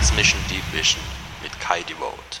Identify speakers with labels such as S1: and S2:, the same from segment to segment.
S1: Transmission Deep Vision mit Kai Devote.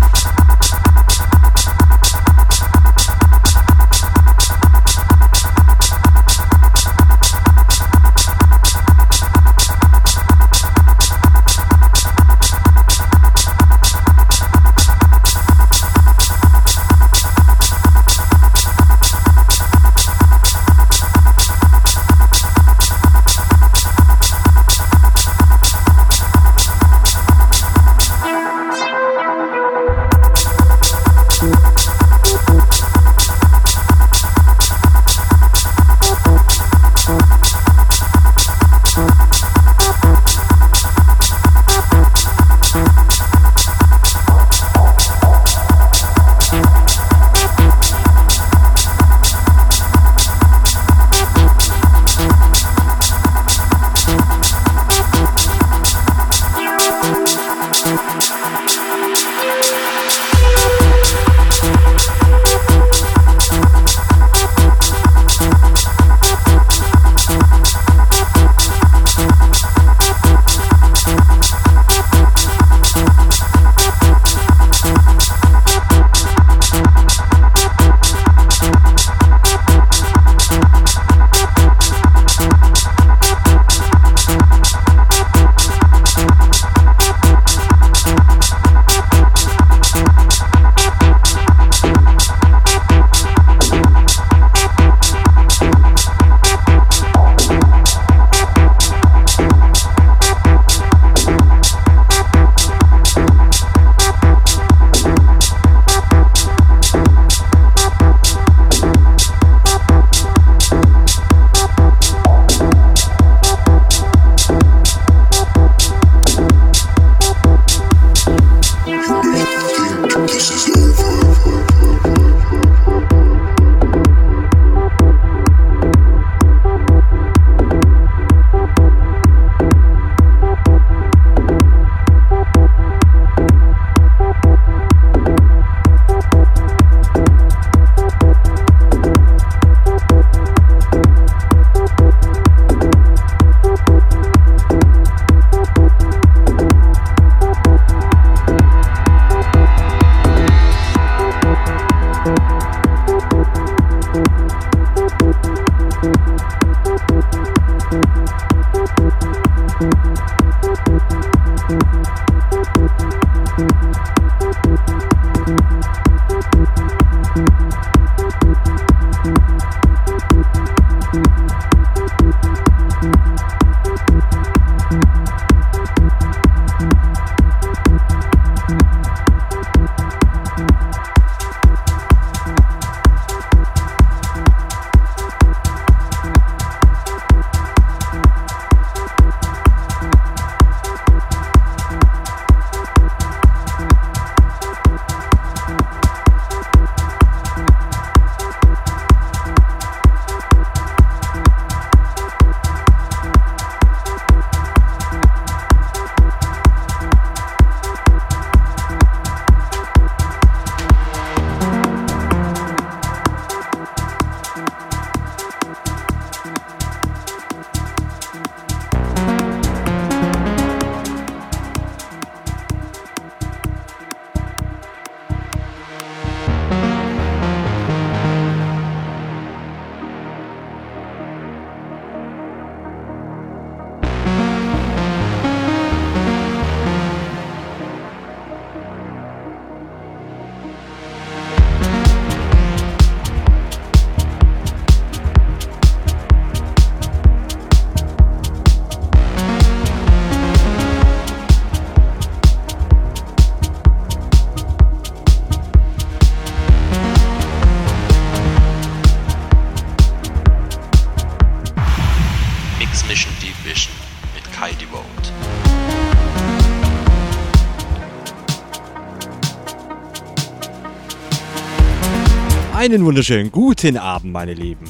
S2: Einen wunderschönen guten Abend, meine Lieben.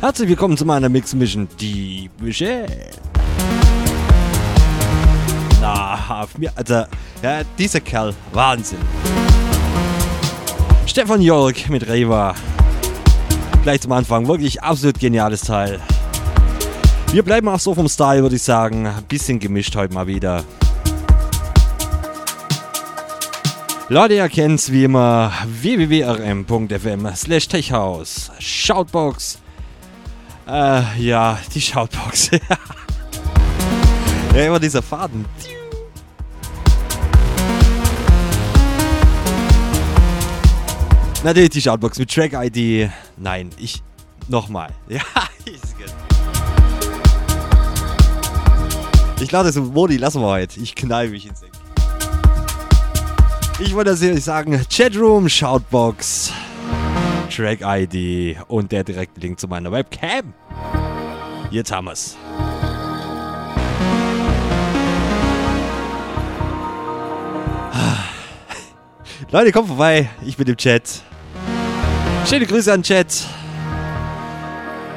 S2: Herzlich willkommen zu meiner Mix Mission Die Mission. Na, auf mir, also, ja, dieser Kerl, Wahnsinn. Stefan Jörg mit Reva. Gleich zum Anfang, wirklich absolut geniales Teil. Wir bleiben auch so vom Style, würde ich sagen. Ein bisschen gemischt heute mal wieder. Leute, ihr kennt's wie immer www.rm.fm slash techhouse. Shoutbox. Äh, ja, die Shoutbox. ja, immer dieser Faden. Natürlich die Shoutbox mit Track-ID. Nein, ich. Nochmal. Ja, ist gut. Ich lade das Modi, lassen wir heute. Ich knall mich ins Eck. Ich wollte natürlich sagen, Chatroom, Shoutbox, Track-ID und der direkte Link zu meiner Webcam. Jetzt haben wir's. Leute, kommt vorbei. Ich bin im Chat. Schöne Grüße an Chat.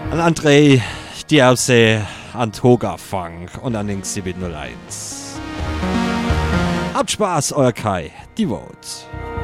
S2: An André, Diabse, an Toga und an den Exhibit 01. Habt Spaß, euer Kai. Devote.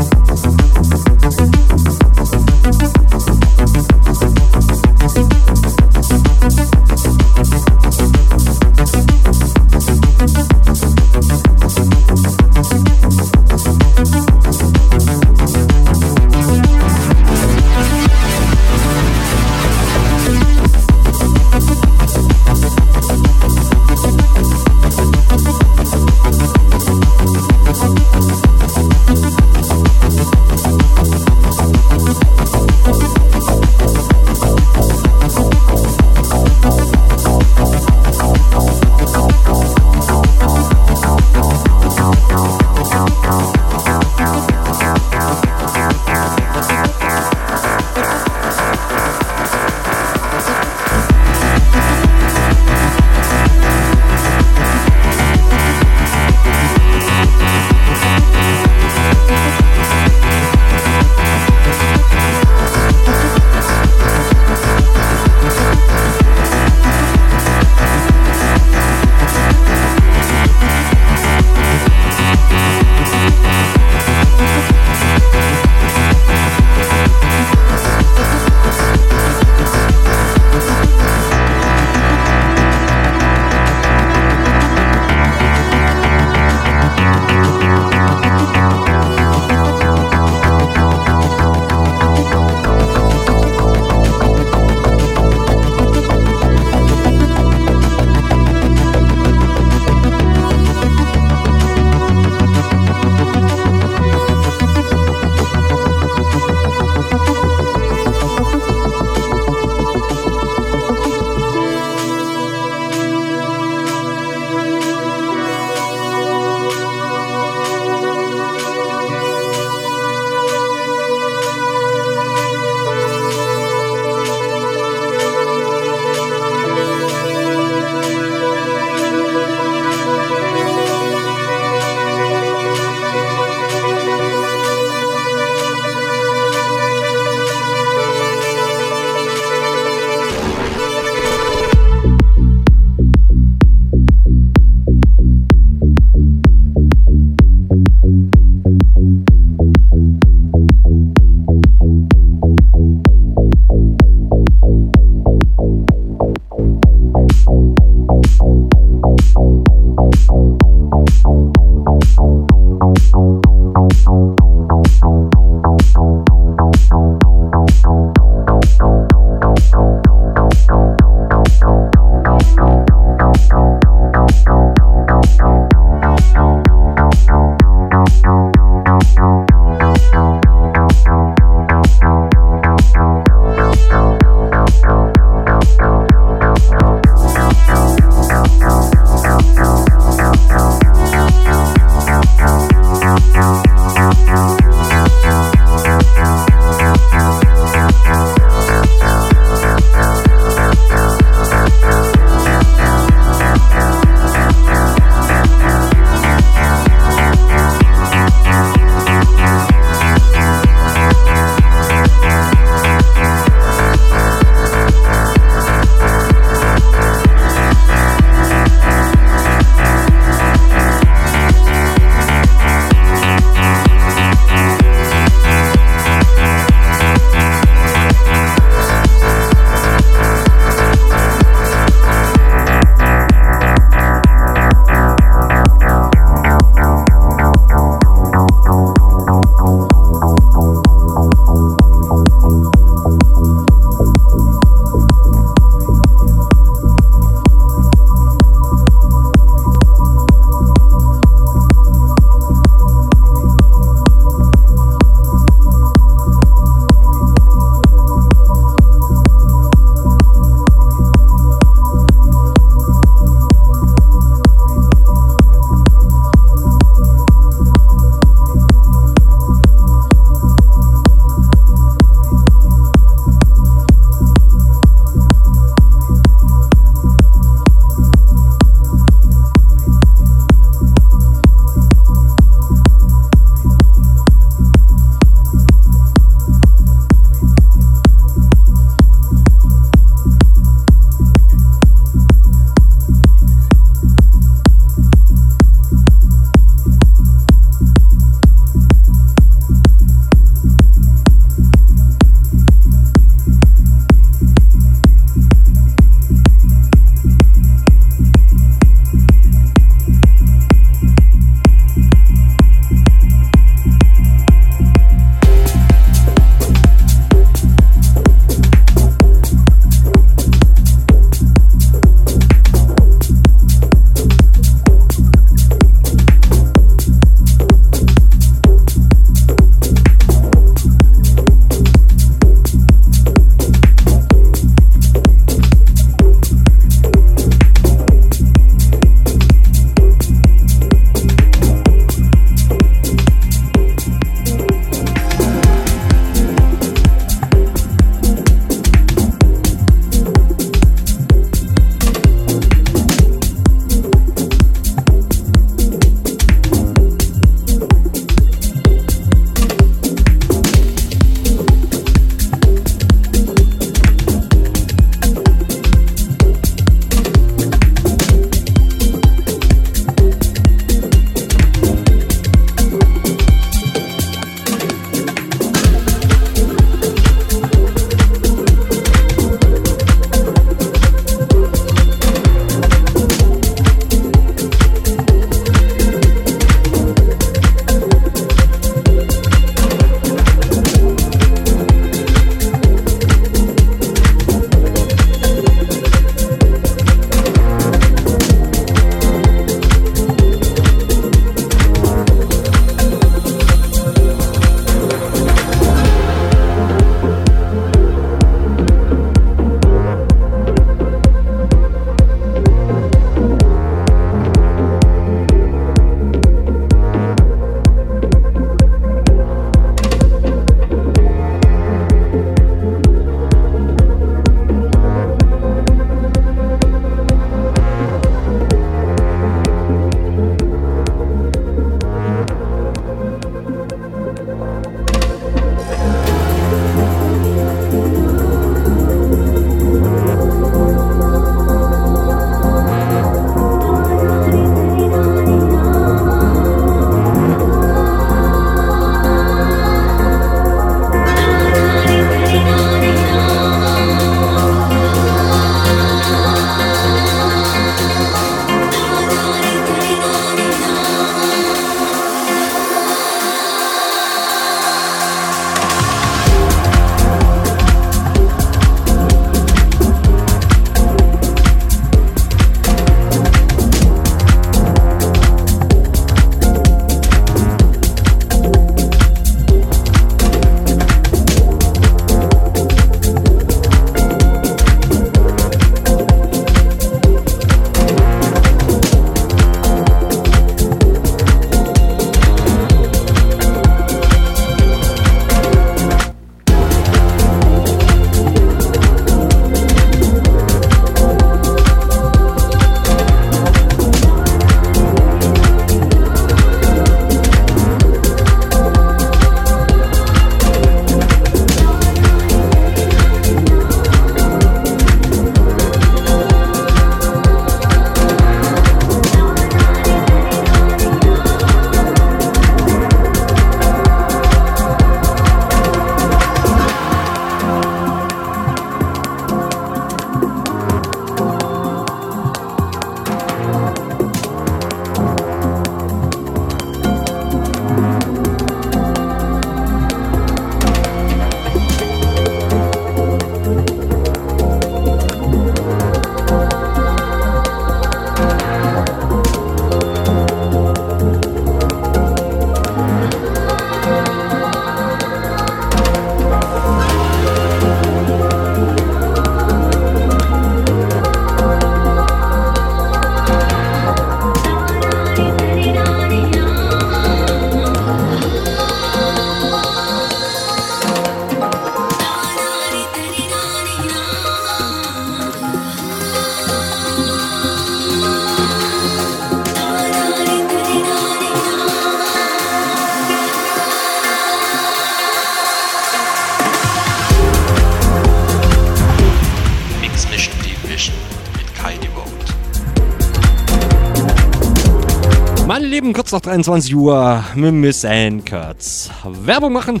S2: Lieben, kurz nach 23 Uhr mit Miss Ann Kurtz. Werbung machen.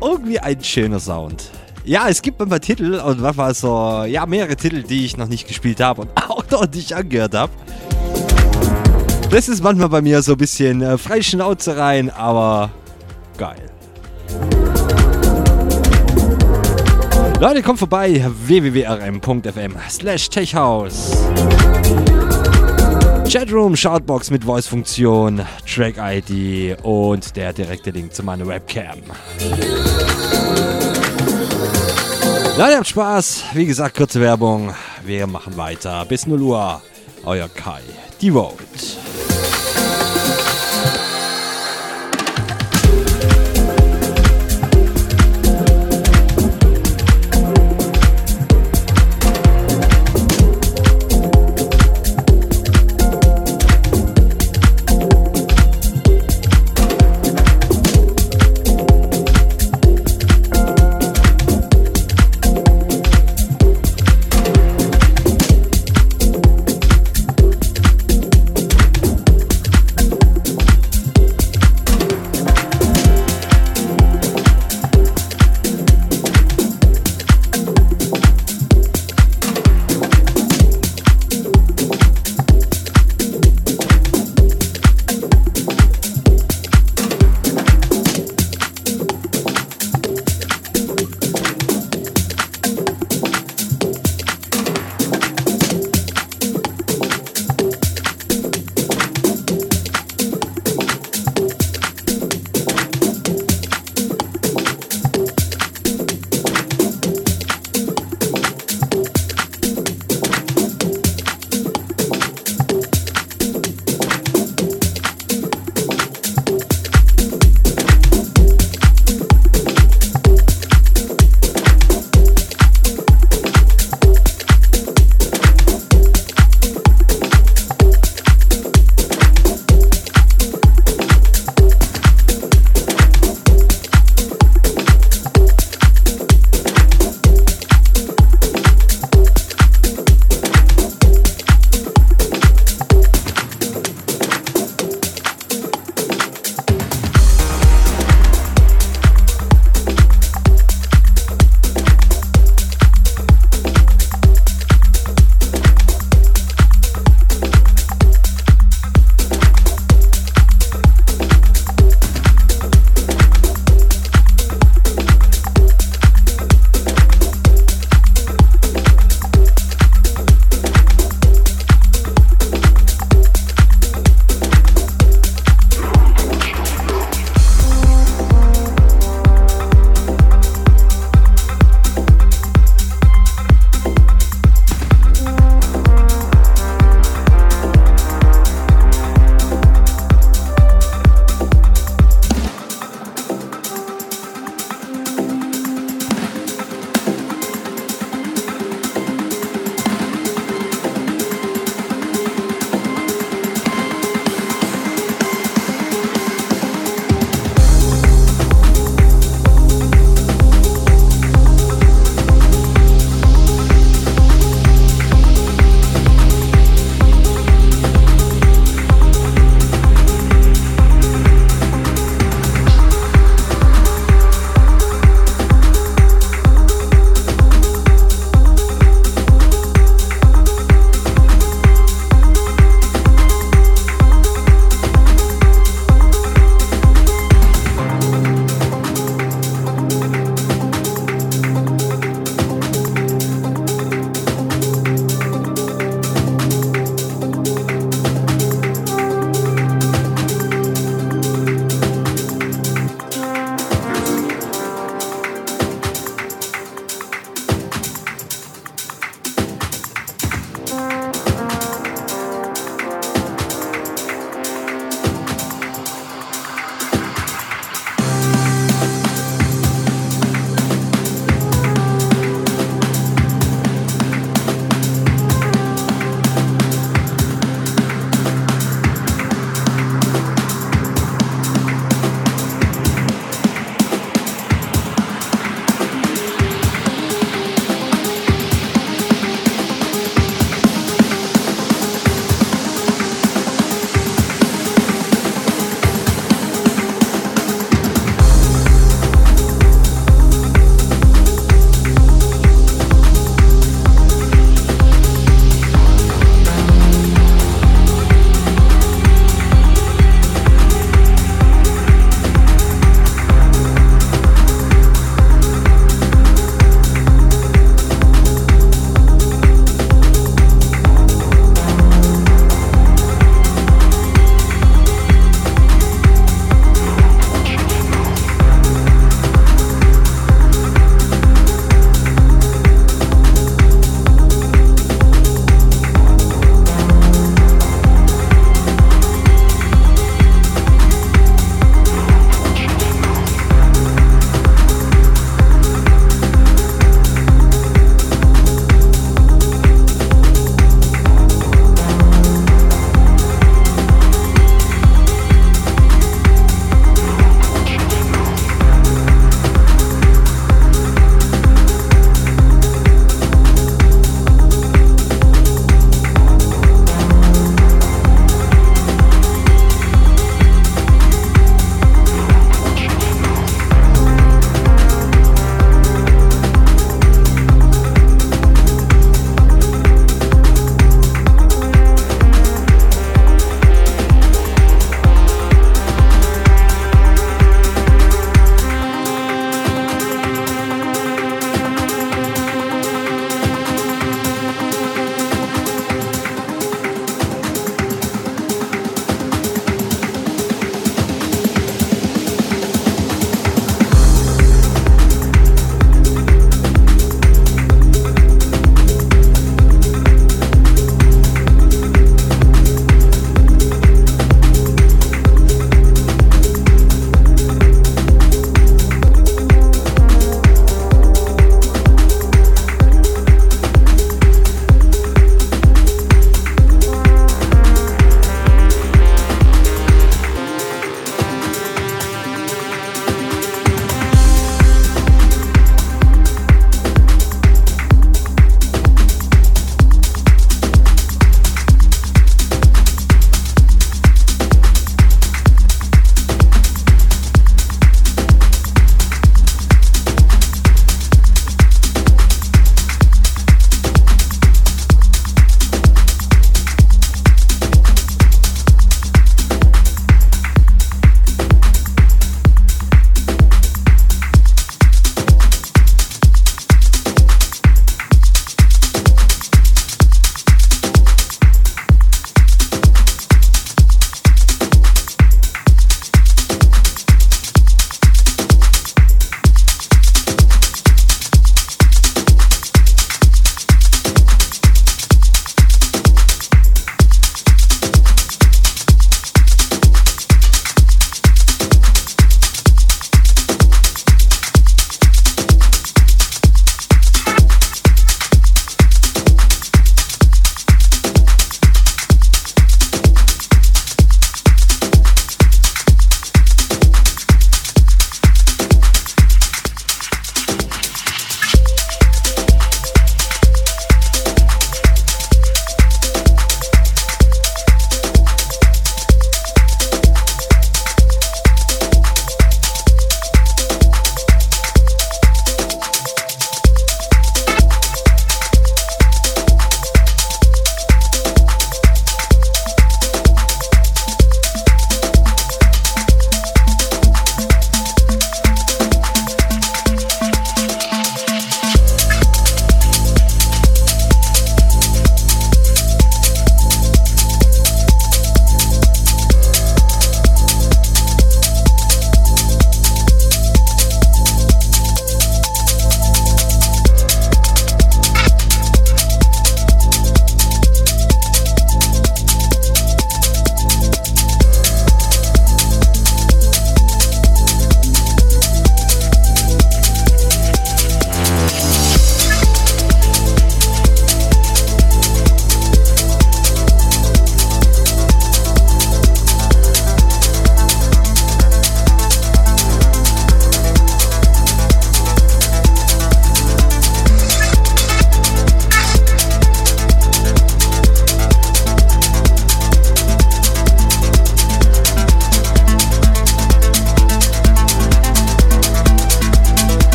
S2: Irgendwie ein schöner Sound. Ja, es gibt manchmal Titel und manchmal so, ja, mehrere Titel, die ich noch nicht gespielt habe und auch noch nicht angehört habe. Das ist manchmal bei mir so ein bisschen äh, Freischnauze rein, aber geil. Leute, kommt vorbei, www.rm.fm slash techhouse. Chatroom, Shoutbox mit Voice-Funktion, Track-ID und der direkte Link zu meiner Webcam. Leute, habt Spaß. Wie gesagt, kurze Werbung. Wir machen weiter. Bis 0 Uhr. Euer Kai. Die Vote.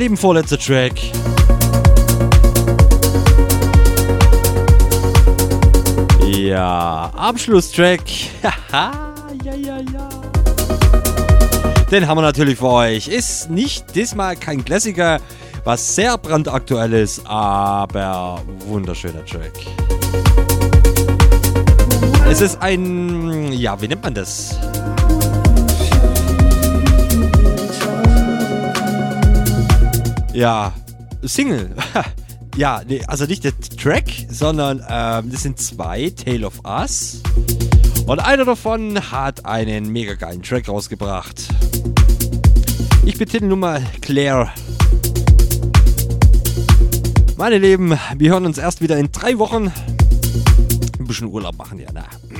S2: Lieben, vorletzter Track. Ja, Abschlusstrack. ja, ja, ja. Den haben wir natürlich für euch. Ist nicht diesmal kein Klassiker, was sehr brandaktuell ist, aber wunderschöner Track. Es ist ein, ja, wie nennt man das? Ja, Single. ja, nee, also nicht der Track, sondern ähm, das sind zwei, Tale of Us. Und einer davon hat einen mega geilen Track rausgebracht. Ich betitel nun mal Claire. Meine Lieben, wir hören uns erst wieder in drei Wochen. Ein bisschen Urlaub machen, ja, na.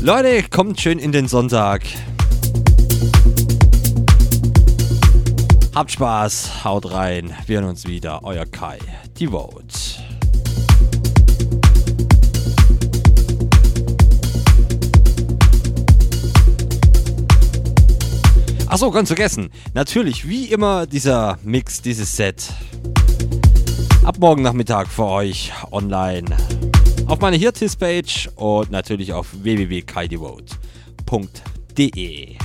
S2: Leute, kommt schön in den Sonntag. Habt Spaß, haut rein. Wir hören uns wieder. Euer Kai, die Vote. Achso, ganz vergessen. Natürlich, wie immer, dieser Mix, dieses Set. Ab morgen Nachmittag für euch online. Auf meiner Hirtis-Page und natürlich auf www.kaidevote.de.